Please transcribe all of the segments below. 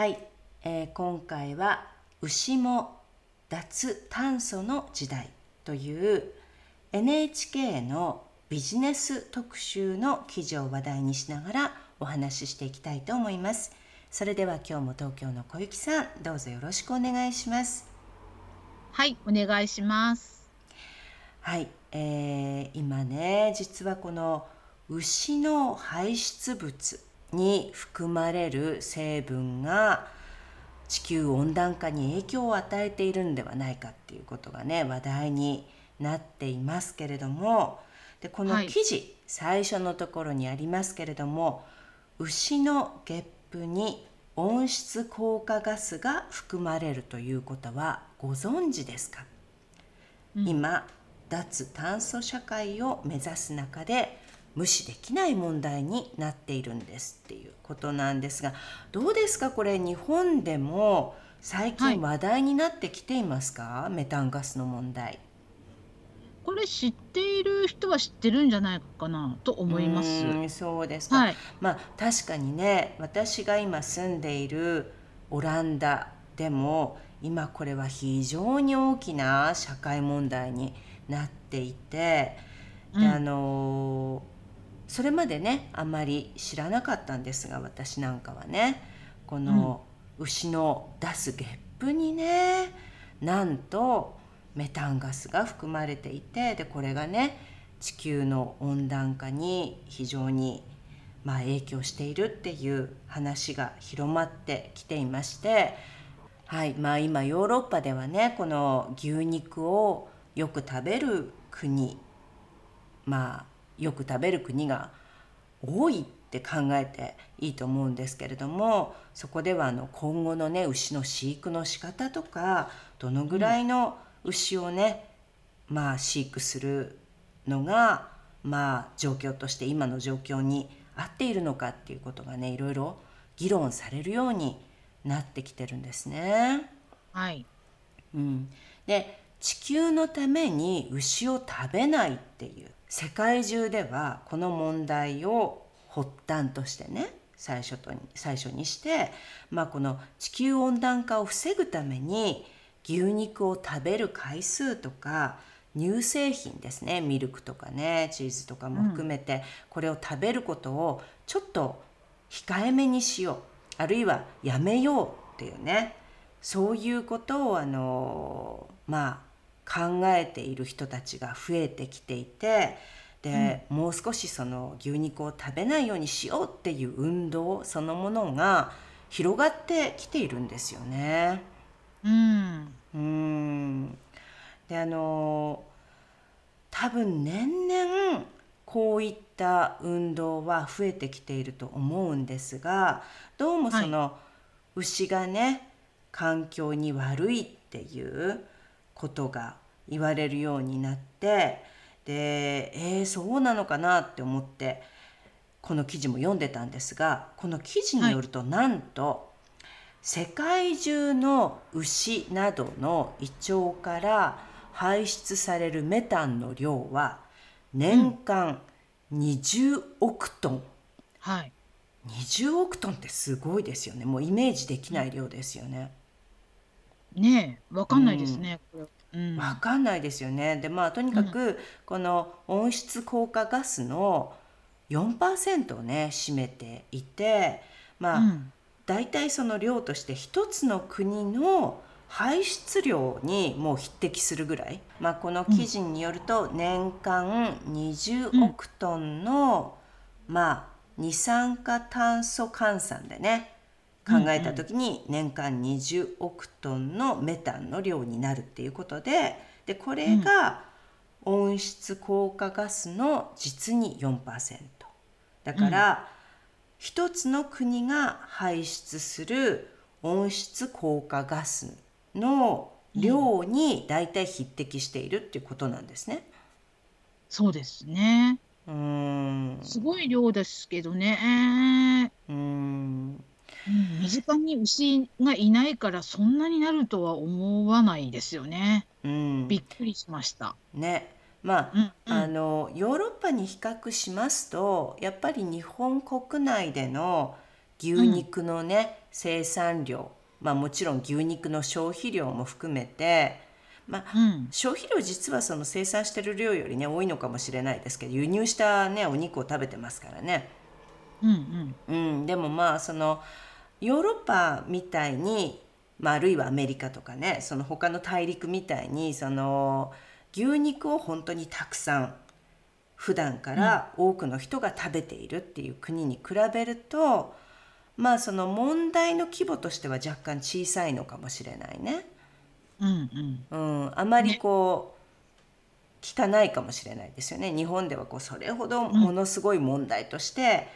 はい、えー、今回は牛も脱炭素の時代という NHK のビジネス特集の記事を話題にしながらお話ししていきたいと思います。それでは今日も東京の小雪さんどうぞよろしくお願いします。はいお願いします。はい、えー、今ね実はこの牛の排出物に含まれる成分が地球温暖化に影響を与えているんではないかっていうことがね話題になっていますけれどもでこの記事、はい、最初のところにありますけれども牛のゲップに温室効果ガスが含まれるということはご存知ですか、うん、今脱炭素社会を目指す中で無視できない問題になっているんですっていうことなんですがどうですか？これ日本でも最近話題になってきていますか、はい、メタンガスの問題。これ知っている人は知ってるんじゃないかなと思います。そうですか、はい、まあ確かにね私が今住んでいるオランダでも今これは非常に大きな社会問題になっていて、であのそれまでねあんまり知らなかったんですが私なんかはね。この牛の出すゲップにねなんとメタンガスが含まれていてでこれがね地球の温暖化に非常にまあ影響しているっていう話が広まってきていましてはいまあ今ヨーロッパではねこの牛肉をよく食べる国まあよく食べる国が多いって考えていいと思うんですけれどもそこではあの今後のね牛の飼育の仕方とかどのぐらいの牛をね、うん、まあ飼育するのがまあ状況として今の状況に合っているのかっていうことがねいろいろ議論されるようになってきてるんですね。はい、うん、で地球のために牛を食べないっていう世界中ではこの問題を発端としてね最初と最初にして、まあ、この地球温暖化を防ぐために牛肉を食べる回数とか乳製品ですねミルクとかねチーズとかも含めて、これを食べることをちょっと控えめにしよう。あるいはやめようっていうね。そういうことをあのまあ考えている人たちが増えてきていてで、うん、もう少しその牛肉を食べないようにしようっていう運動そのものが広がってきているんですよね。うん、うん。であの多分年々こういった運動は増えてきていると思うんですがどうもその、牛がね環境に悪いっていうことが言われるようになってでえー、そうなのかなって思ってこの記事も読んでたんですがこの記事によると、なんと世界中の牛などの胃腸から排出されるメタンの量は年間20億トン、うん、はい、20億トンってすごいですよねもうイメージできない量ですよね。ねえ、わかんないですね。うん。わかんないですよね。で、まあ、とにかく、この温室効果ガスの4%をね、占めていて、まあ、大体その量として一つの国の排出量にもう匹敵するぐらい、まあ、この記事によると年間20億トンの、まあ、二酸化炭素換算でね考えた時に年間20億トンのメタンの量になるっていうことででこれが温室効果ガスの実に4%だから、一つの国が排出する温室効果ガスの量に大体匹敵しているっていうことなんですね。そうですね。うーんすごい量ですけどね。うーんうん身近に牛がいないからそんなになるとは思わないですよね。うんびっくりしました。ねまあうんうんあのヨーロッパに比較しますとやっぱり日本国内での牛肉のね、生産量まあもちろん牛肉の消費量も含めて、まあ、うん。消費量実はその生産してる量よりね多いのかもしれないですけど輸入したねお肉を食べてますからね。うんうん。うん、でもまあそのヨーロッパみたいに、まあ、あるいはアメリカとかねその他の大陸みたいにその牛肉を本当にたくさん普段から多くの人が食べているっていう国に比べるとまあその問題の規模としては若干小さいのかもしれないね。うんうん。うん、あまりこう聞かないかもしれないですよね。日本ではこうそれほどものすごい問題として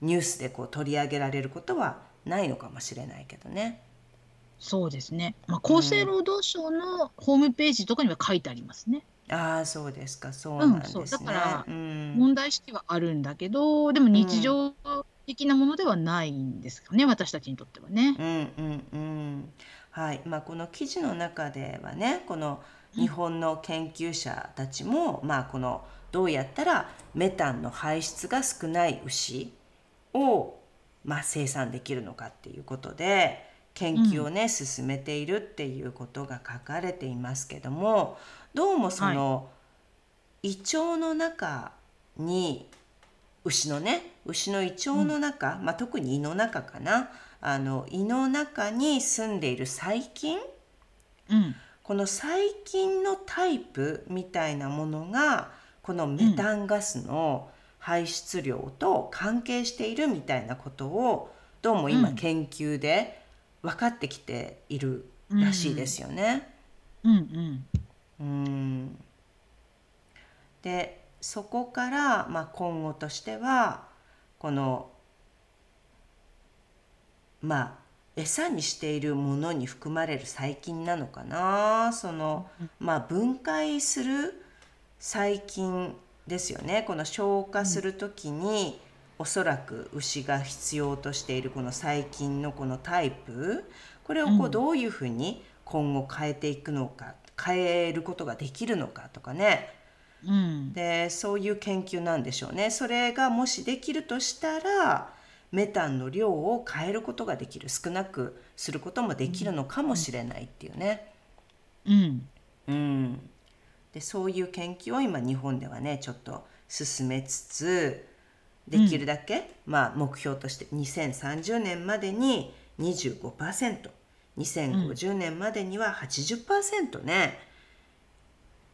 ニュースでこう取り上げられることはないのかもしれないけどね。そうですね。まあ、厚生労働省のホームページとかには書いてありますね。ああそうですかそうなんですね。うんそうだからうん問題意識はあるんだけど、でも日常的なものではないんですかね、私たちにとってはね。うんうんうんはいまあ、この記事の中ではねこの日本の研究者たちも、まあ、このどうやったらメタンの排出が少ない牛を、まあ、生産できるのかっていうことで研究をね、進めているっていうことが書かれていますけどもどうもその、胃腸の中に牛のね牛の胃腸の中、まあ、特に胃の中かなあの胃の中に住んでいる細菌うん。この細菌のタイプみたいなものがこのメタンガスの排出量と関係しているみたいなことをどうも今うん。研究で分かってきているらしいですよね。うん。うん。うん。でそこから、まあ、今後としてはこのまあ餌にしているものに含まれる細菌なのかな？その、まあ、分解する細菌ですよね。この消化する時に、おそらく牛が必要としているこの細菌のこのタイプ。これをこううん。どういうふうに今後変えていくのか変えることができるのかとかね。うん。でそういう研究なんでしょうね。それがもしできるとしたらメタンの量を変えることができる。少なくすることもできるのかもしれないっていうね。うん。うん、でそういう研究を今日本ではねちょっと進めつつできるだけ、まあ、目標として2030年までに 25%2050 年までには80%ね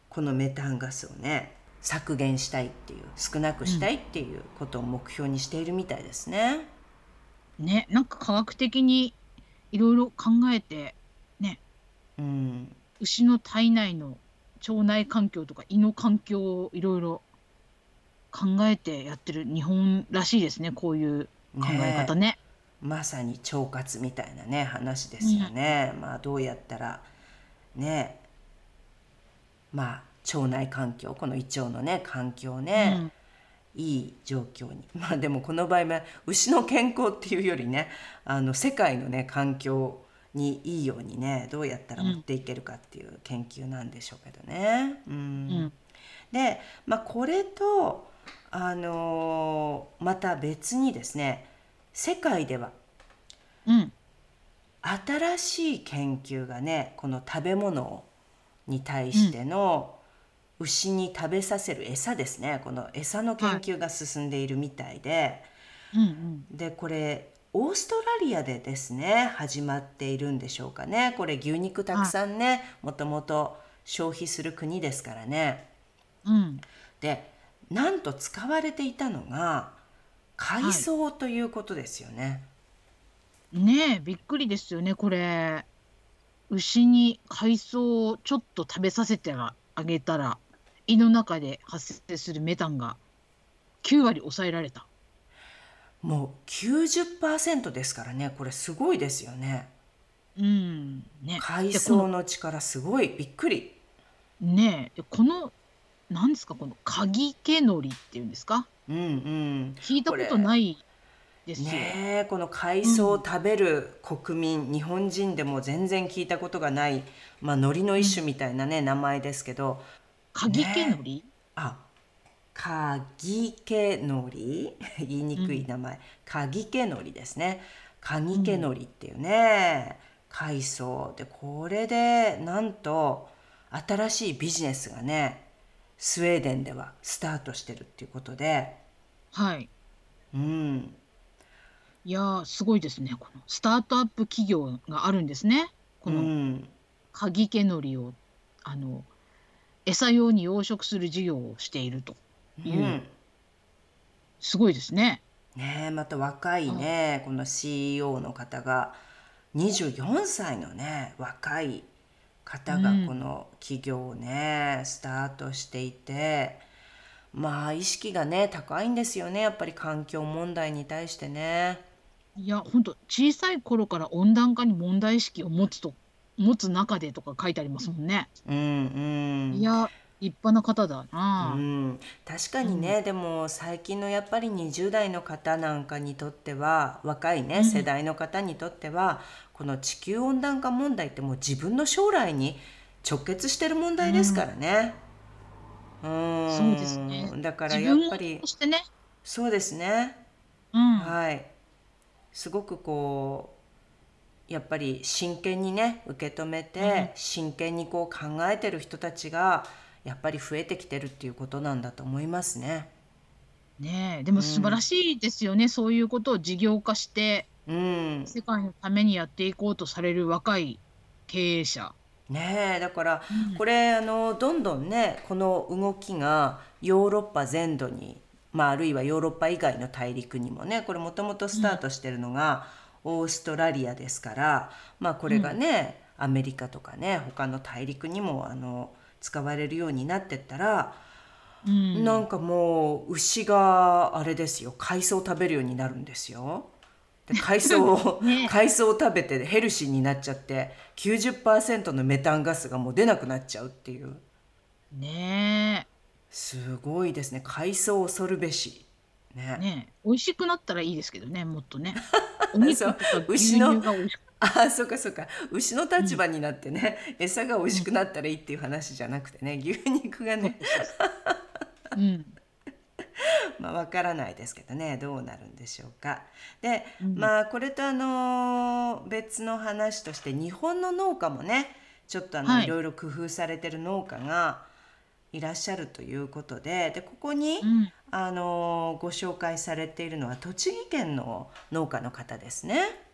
このメタンガスをね削減したいっていう少なくしたいっていうことを目標にしているみたいですね。ね、なんか科学的にいろいろ考えて、ね、うん、牛の体内の腸内環境とか胃の環境をいろいろ考えてやってる日本らしいですね、こういう考え方ね。まさに腸活みたいなね話ですよね。まあどうやったらねまあ腸内環境この胃腸のね環境をね、いい状況に。まあでもこの場合は牛の健康っていうよりねあの世界のね環境にいいようにねどうやったら持っていけるかっていう研究なんでしょうけどね。うん。うん。で、まあ、これと、あのーまた別にですね世界ではうん、新しい研究がねこの食べ物に対しての牛に食べさせる餌ですね。この餌の研究が進んでいるみたいで、うん、うん、でこれオーストラリアでですね始まっているんでしょうかねこれ牛肉たくさんねもともと消費する国ですからね。うん、でなんと使われていたのが海藻ということですよね。ねえ、びっくりですよね、これ。牛に海藻をちょっと食べさせてあげたら、胃の中で発生するメタンが9割抑えられた。もう90%ですからね。これすごいですよね。うん。ね。海藻の力すごい。びっくり。ね。えでこの何ですかこの鍵毛のりっていうんですか？うんうん。聞いたこことれないですよ。ねえこの海藻を食べる国民、日本人でも全然聞いたことがないまあ海苔の一種みたいなね、名前ですけど。鍵毛のり、あ鍵毛のり 言いにくい名前、鍵毛のりですね鍵毛のりっていうね、海藻でこれでなんと新しいビジネスがねスウェーデンではスタートしてるっていうことではい。うんいやーすごいですね。このスタートアップ企業があるんですね。こうのん鍵毛のりをあの餌用に養殖する事業をしていると。うん。すごいですね。ねえまた若いねこの CEO の方が。24歳のね若い方がうん。この企業をねスタートしていて。まあ意識がね高いんですよねやっぱり環境問題に対してね。いや本当小さい頃から温暖化に問題意識を持つと持つ中でとか書いてありますもんね。うんうん。いや立派な方だな。うん、確かにね、でも最近のやっぱり20代の方なんかにとっては若いね、うん世代の方にとってはこの地球温暖化問題ってもう自分の将来に直結してる問題ですからね。うん、そうですねだからやっぱりとしてね。そうですね。うん。はい。すごくこうやっぱり真剣にね受け止めて、うん真剣にこう考えてる人たちがやっぱり増えてきてるっていうことなんだと思いますね。ねえ。でも素晴らしいですよね、そういうことを事業化してうん、世界のためにやっていこうとされる若い経営者。ねえ。だからうん。これあのどんどんねこの動きがヨーロッパ全土に、まあ、あるいはヨーロッパ以外の大陸にもねこれもともとスタートしてるのがオーストラリアですから、まあ、これがね、アメリカとかね他の大陸にもあの使われるようになってったら、うん。なんかもう牛があれですよ。海藻を食べるようになるんですよ。で 海藻を、ね。海藻を食べてヘルシーになっちゃって90%のメタンガスがもう出なくなっちゃうっていう。ね。すごいですね。海藻恐るべしねえね。え美味しくなったらいいですけどねもっとね。お肉とか牛乳が美味しくあそうかそうか。牛の立場になってね、餌が美味しくなったらいいっていう話じゃなくてね牛肉がね。うん。まあわからないですけどねどうなるんでしょうか。で、うん。まあこれとあの別の話として日本の農家もねちょっとあの、はい。い、ろいろ工夫されてる農家がいらっしゃるということででここに、うん。あのご紹介されているのは栃木県の農家の方ですね。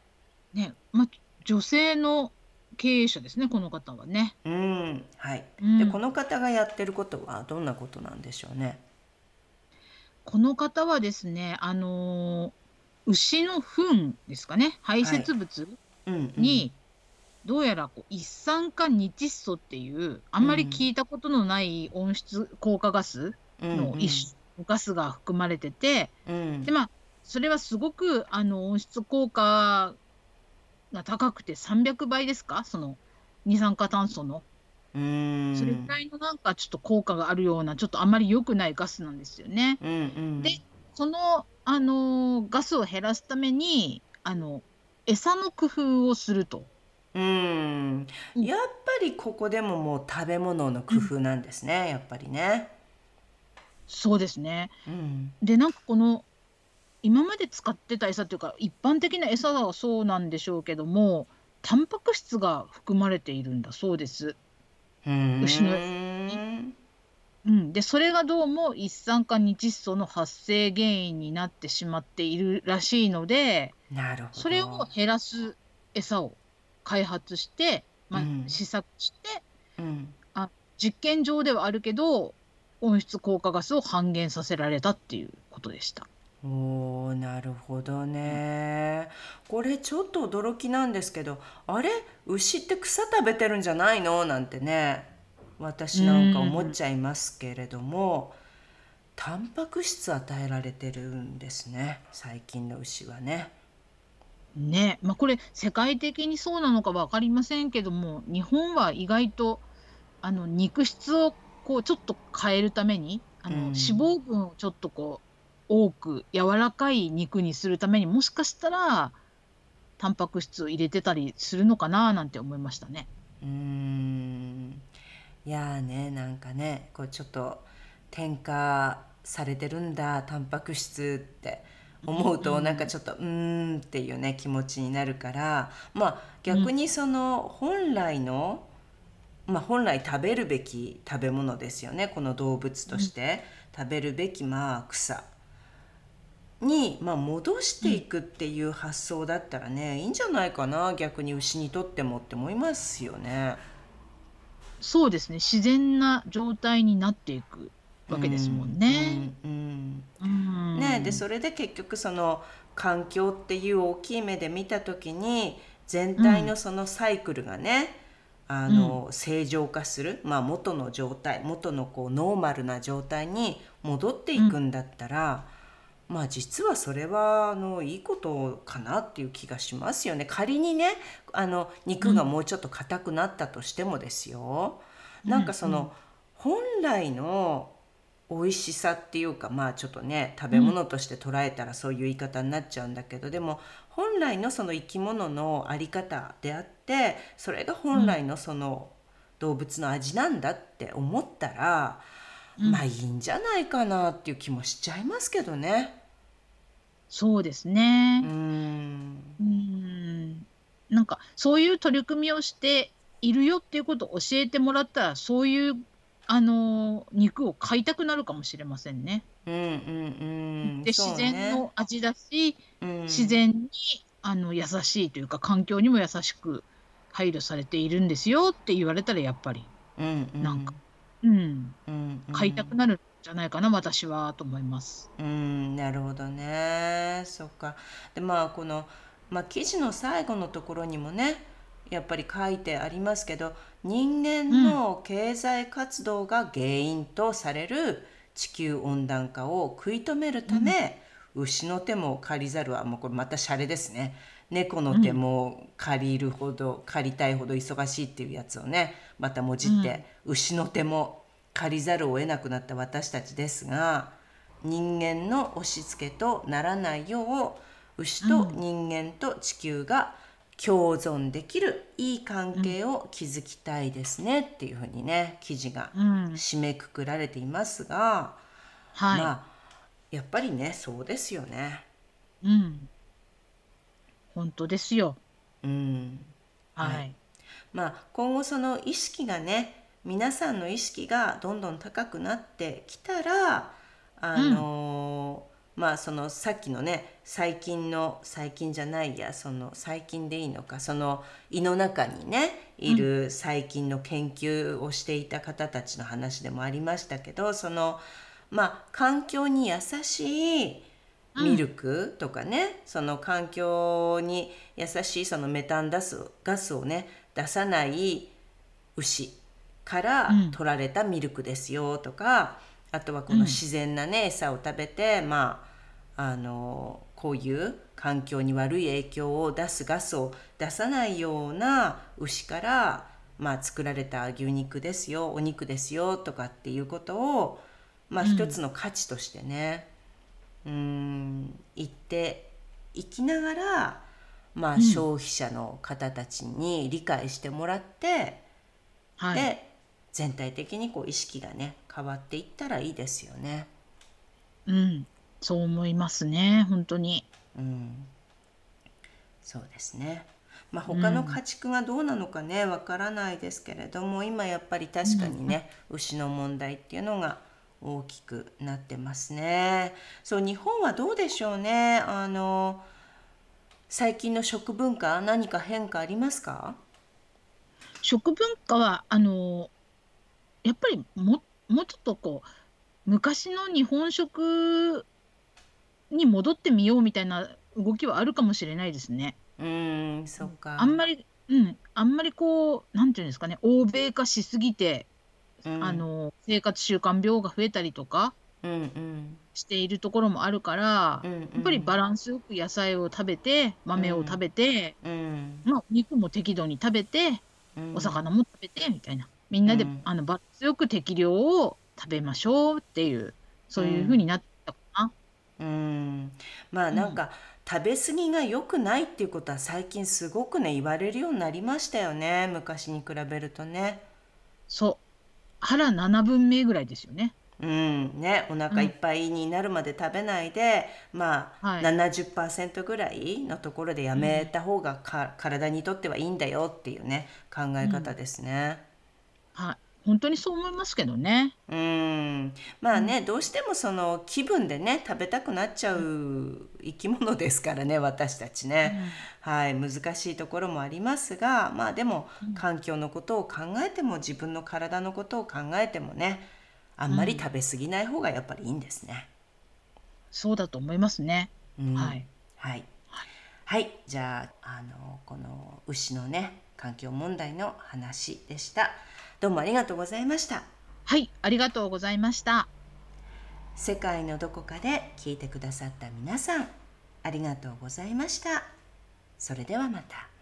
ねまあ、女性の経営者ですねこの方はね。うん。はい、うん。でこの方がやってることはどんなことなんでしょうね？この方はですねあのー牛の糞ですかね排泄物うんうん。に、どうやらこう一酸化二窒素っていうあんまり聞いたことのない温室効果ガスの一種、ガスが含まれててうん。でまあそれはすごくあの温室効果が高くて300倍ですか？その二酸化炭素のうんそれぐらいのなんかちょっと効果があるようなちょっとあんまり良くないガスなんですよね。うんうんでその、あのーガスを減らすためにあの餌の工夫をすると。うんうんやっぱりここでももう食べ物の工夫なんですね、やっぱりね。そうですね。うんでなんかこの今まで使ってた餌っていうか一般的な餌はそうなんでしょうけどもタンパク質が含まれているんだそうです。うん牛のうんうん、でそれがどうも一酸化二窒素の発生原因になってしまっているらしいのでなるほど。それを減らす餌を開発して、まあうん試作してうん実験上ではあるけど温室効果ガスを半減させられたっていうことでした。おーなるほどね。これちょっと驚きなんですけど、あれ？牛って草食べてるんじゃないの？なんてね、私なんか思っちゃいますけれども、タンパク質与えられてるんですね最近の牛はね。ね、まあ、これ世界的にそうなのか分かりませんけども、日本は意外とあの肉質をこうちょっと変えるために、あのうん。脂肪分をちょっとこう多く柔らかい肉にするためにもしかしたらタンパク質を入れてたりするのかななんて思いましたね。うーん。いやーねなんかねこうちょっと添加されてるんだタンパク質って。思うとうん。なんかちょっとうーんっていうね気持ちになるから。まあ逆にその本来の、まあ、本来食べるべき食べ物ですよねこの動物として。食べるべきまあ草に、まあ、戻していくっていう発想だったらね、いいんじゃないかな逆に牛にとってもって思いますよね。そうですね。自然な状態になっていくわけですもんね。うんうん。うん。ねでそれで結局その環境っていう大きい目で見た時に全体のそのサイクルがね、あの正常化する、まあ、元の状態元のこうノーマルな状態に戻っていくんだったら、まあ実はそれはあのいいことかなっていう気がしますよね。仮にねあの肉がもうちょっと硬くなったとしてもですよ、なんかその、本来の美味しさっていうかまあちょっとね食べ物として捉えたらそういう言い方になっちゃうんだけど、でも本来のその生き物のあり方であってそれが本来のその動物の味なんだって思ったら、うんまあいいんじゃないかなっていう気もしちゃいますけどね。そうですね。うーん。うーん。なんかそういう取り組みをしているよっていうことを教えてもらったらそういうあの肉を買いたくなるかもしれませんね。うんうんうん。で自然の味だし、うん。自然にあの優しいというか環境にも優しく配慮されているんですよって言われたらやっぱり、うんうん。なんかうん、うんうん。買いたくなるんじゃないかな私はと思います。うんなるほどね。そっか。でまあこの、まあ、記事の最後のところにもねやっぱり書いてありますけど人間の経済活動が原因とされる地球温暖化を食い止めるため、牛の手も借りざるはもうこれまたシャレですね。猫の手も借りるほど、借りたいほど忙しいっていうやつをねまたもじって、牛の手も借りざるを得なくなった私たちですが人間の押し付けとならないよう牛と人間と地球が共存できるいい関係を築きたいですねっていうふうにね記事がうん、締めくくられていますが、はい、まあやっぱりねそうですよね。うん、本当ですよ。うん。はい、はいまあ、今後その意識がね皆さんの意識がどんどん高くなってきたらあのーまあそのさっきのね最近の最近じゃないやその最近でいいのかその胃の中にねいる細菌の研究をしていた方たちの話でもありましたけどそのまあ環境に優しいミルクとかね、その環境に優しいそのメタンガスガスをね出さない牛からうん。取られたミルクですよとか、あとはこの自然なね、餌を食べてまああのこういう環境に悪い影響を出すガスを出さないような牛から、まあ、作られた牛肉ですよお肉ですよとかっていうことを、まあ、うん。一つの価値としてね、うん言っていきながら、まあ、うん消費者の方たちに理解してもらって、はい、で全体的にこう意識がね変わっていったらいいですよね。うん、そう思いますね、本当に。うん、そうですね。まあ他の家畜がどうなのかねわからないですけれども今やっぱり確かにね、牛の問題っていうのが大きくなってますね。そう日本はどうでしょうねあの最近の食文化何か変化ありますか？食文化はあのやっぱりももうちょっとこう昔の日本食に戻ってみようみたいな動きはあるかもしれないですね。うんそっか。あんまり、うん、あんまりこうなんていうんですかね欧米化しすぎてうんあの生活習慣病が増えたりとかしているところもあるから、うんうん。やっぱりバランスよく野菜を食べて豆を食べて、うんまあ、お肉も適度に食べてうん。お魚も食べてみたいな。みんなで、うん。あのバランスよく適量を食べましょうっていうそういうふうになったかな。うん。まあなんか、食べ過ぎが良くないっていうことは最近すごくね言われるようになりましたよね。昔に比べるとね。そう。腹7分目ぐらいですよね。うん。ね、お腹いっぱいになるまで食べないで、まあ、はい。70%ぐらいのところでやめた方がか、体にとってはいいんだよっていうね考え方ですね。はい、本当にそう思いますけどね。うん。まあね、どうしてもその気分でね食べたくなっちゃう生き物ですからね私たちね、はい。難しいところもありますがまあでも環境のことを考えても自分の体のことを考えてもねあんまり食べ過ぎない方がやっぱりいいんですね。そうだと思いますね。うんはい。はい、はい、じゃああのこの牛のね環境問題の話でした。どうもありがとうございました。はい、ありがとうございました。世界のどこかで聞いてくださった皆さんありがとうございました。それではまた。